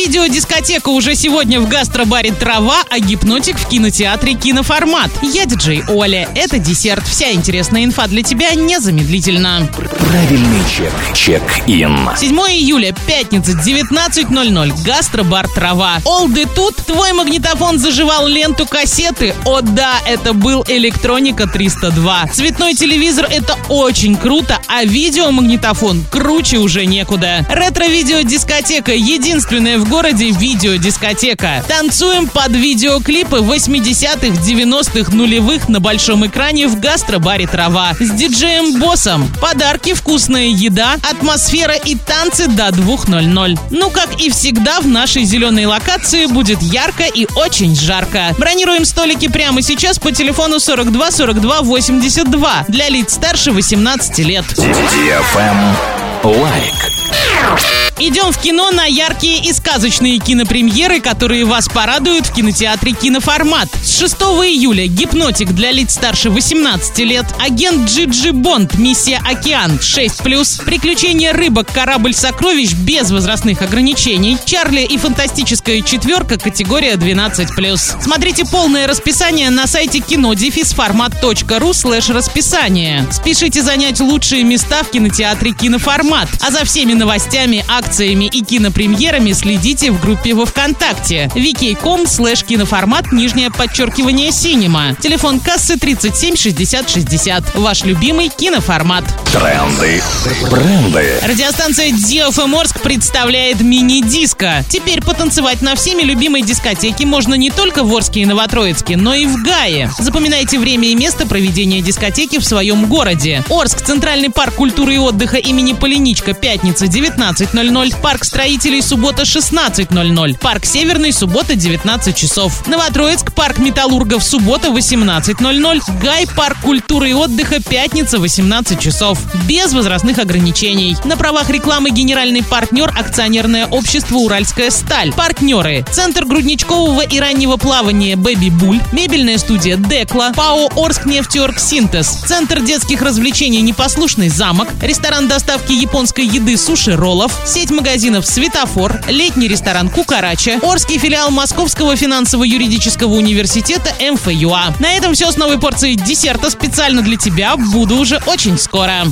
Ретро-видеодискотека уже сегодня в гастробаре «Трава», а гипнотик в кинотеатре «Киноформат». Я диджей Оля. Это десерт. Вся интересная инфа для тебя незамедлительно. Правильный чек. Чек-ин. 7 июля, пятница, 19.00. Гастробар «Трава». Олды тут. Твой магнитофон заживал ленту кассеты. О да, это был «Электроника 302». Цветной телевизор — это очень круто, а видеомагнитофон круче уже некуда. Ретро-видеодискотека — единственная в городе видеодискотека. Танцуем под видеоклипы 80-х, 90-х, нулевых на большом экране в гастробаре «Трава». С диджеем-боссом. Подарки, вкусная еда, атмосфера и танцы до 2.00. Ну, как и всегда, в нашей зеленой локации будет ярко и очень жарко. Бронируем столики прямо сейчас по телефону 42 42 82 для лиц старше 18 лет. Лайк. Идем в кино на яркие и сказочные кинопремьеры, которые вас порадуют в кинотеатре «Киноформат». С 6 июля «Гипнотик» для лиц старше 18 лет, «Агент Джиджи Бонд. Миссия Океан» 6+, «Приключения рыбок. Корабль сокровищ» без возрастных ограничений, «Чарли и фантастическая четверка» категория 12+. Смотрите полное расписание на сайте кинодефисформат.ру слэш расписание. Спешите занять лучшие места в кинотеатре «Киноформат». А за всеми новостями, акциями и кинопремьерами следите в группе во Вконтакте vk.com слэш киноформат нижнее подчеркивание cinema. Телефон кассы 37 60 60. Ваш любимый киноформат. Тренды. Бренды. Радиостанция DFM Орск представляет мини-диско. Теперь потанцевать на всеми любимой дискотеке можно не только в Орске и Новотроицке, но и в Гае. Запоминайте время и место проведения дискотеки в своем городе. Орск, Центральный парк культуры и отдыха имени Полиничка, пятница 19.00, парк строителей суббота 16.00, парк Северный суббота 19 часов. Новотроицк, парк металлургов суббота 18.00, Гай, парк культуры и отдыха пятница 18 часов. Без возрастных ограничений. На правах рекламы генеральный партнер акционерное общество «Уральская сталь». Партнеры. Центр грудничкового и раннего плавания «Бэби Буль», мебельная студия «Декла», ПАО «Орск нефтеорг Синтез», Центр детских развлечений «Непослушный замок», ресторан доставки японской еды «Суши Роллов», сеть магазинов «Светофор», летний ресторан «Кукарача», Орский филиал Московского финансово-юридического университета МФЮА. На этом все с новой порцией десерта специально для тебя. Буду уже очень скоро.